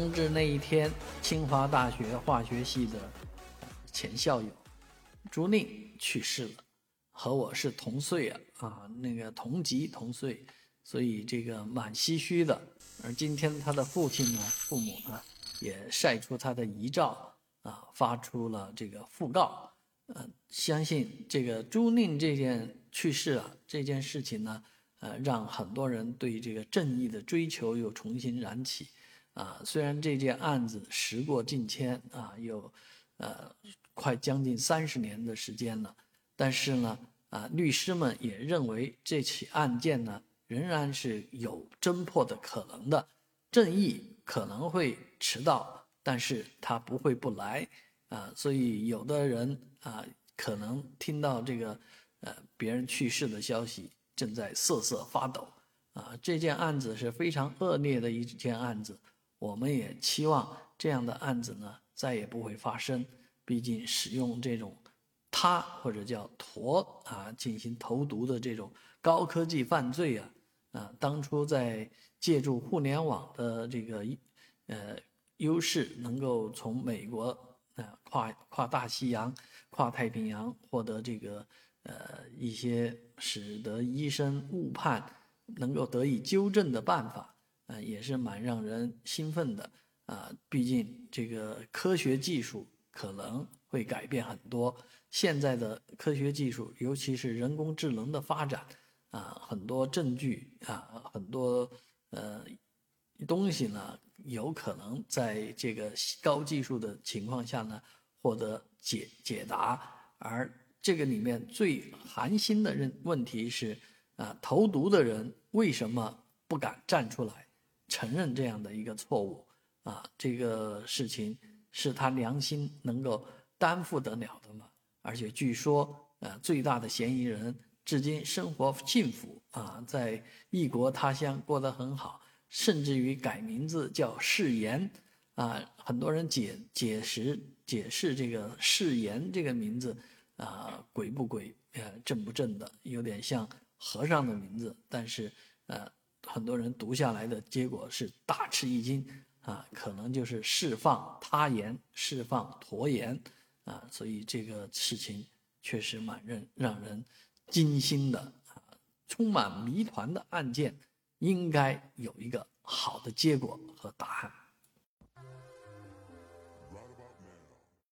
冬至那一天，清华大学化学系的前校友朱令去世了，和我是同岁啊啊，那个同级同岁，所以这个蛮唏嘘的。而今天他的父亲呢，父母呢，也晒出他的遗照啊，发出了这个讣告。呃，相信这个朱令这件去世啊这件事情呢，呃，让很多人对这个正义的追求又重新燃起。啊，虽然这件案子时过境迁啊，有呃快将近三十年的时间了，但是呢，啊，律师们也认为这起案件呢仍然是有侦破的可能的，正义可能会迟到，但是他不会不来啊。所以有的人啊，可能听到这个呃别人去世的消息，正在瑟瑟发抖啊。这件案子是非常恶劣的一件案子。我们也期望这样的案子呢再也不会发生。毕竟使用这种他或者叫陀啊进行投毒的这种高科技犯罪啊啊，当初在借助互联网的这个呃优势，能够从美国啊跨跨大西洋、跨太平洋获得这个呃一些使得医生误判能够得以纠正的办法。啊，也是蛮让人兴奋的啊！毕竟这个科学技术可能会改变很多。现在的科学技术，尤其是人工智能的发展啊，很多证据啊，很多呃东西呢，有可能在这个高技术的情况下呢，获得解解答。而这个里面最寒心的问问题是啊，投毒的人为什么不敢站出来？承认这样的一个错误啊，这个事情是他良心能够担负得了的吗？而且据说，呃，最大的嫌疑人至今生活幸福啊，在异国他乡过得很好，甚至于改名字叫誓言啊。很多人解解释解释这个誓言这个名字啊，鬼不鬼，呃，正不正的，有点像和尚的名字，但是呃。很多人读下来的结果是大吃一惊啊，可能就是释放他言，释放陀言啊，所以这个事情确实蛮让让人惊心的啊，充满谜团的案件，应该有一个好的结果和答案。